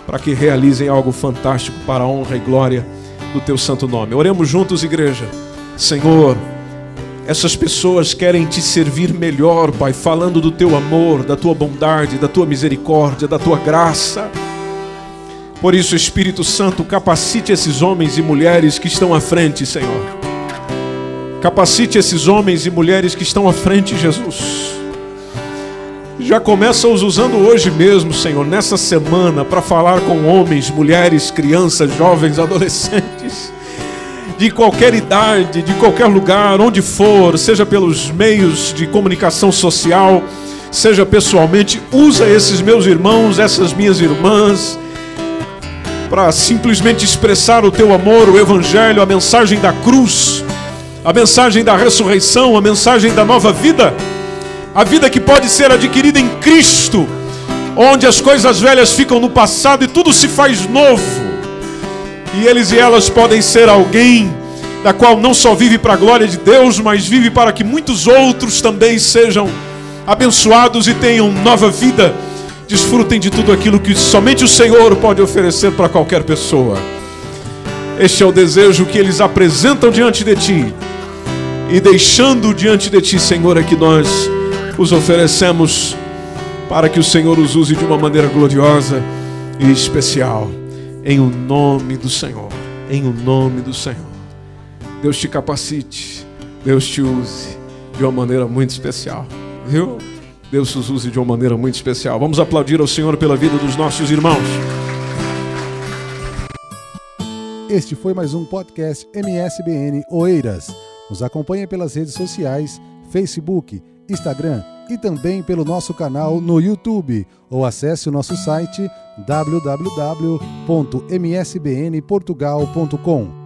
para que realizem algo fantástico para a honra e glória do teu santo nome. Oremos juntos, igreja. Senhor, essas pessoas querem te servir melhor, Pai, falando do teu amor, da tua bondade, da tua misericórdia, da tua graça. Por isso, Espírito Santo, capacite esses homens e mulheres que estão à frente, Senhor. Capacite esses homens e mulheres que estão à frente, Jesus. Já começa os usando hoje mesmo, Senhor, nessa semana, para falar com homens, mulheres, crianças, jovens, adolescentes de qualquer idade, de qualquer lugar, onde for, seja pelos meios de comunicação social, seja pessoalmente, usa esses meus irmãos, essas minhas irmãs, para simplesmente expressar o teu amor, o Evangelho, a mensagem da cruz, a mensagem da ressurreição, a mensagem da nova vida, a vida que pode ser adquirida em Cristo, onde as coisas velhas ficam no passado e tudo se faz novo e eles e elas podem ser alguém da qual não só vive para a glória de Deus, mas vive para que muitos outros também sejam abençoados e tenham nova vida, desfrutem de tudo aquilo que somente o Senhor pode oferecer para qualquer pessoa. Este é o desejo que eles apresentam diante de ti. E deixando diante de ti, Senhor, é que nós os oferecemos para que o Senhor os use de uma maneira gloriosa e especial. Em o nome do Senhor. Em o nome do Senhor. Deus te capacite. Deus te use de uma maneira muito especial. Viu? Deus os use de uma maneira muito especial. Vamos aplaudir ao Senhor pela vida dos nossos irmãos. Este foi mais um podcast MSBN Oeiras. Nos acompanhe pelas redes sociais, Facebook, Instagram e também pelo nosso canal no YouTube ou acesse o nosso site www.msbnportugal.com.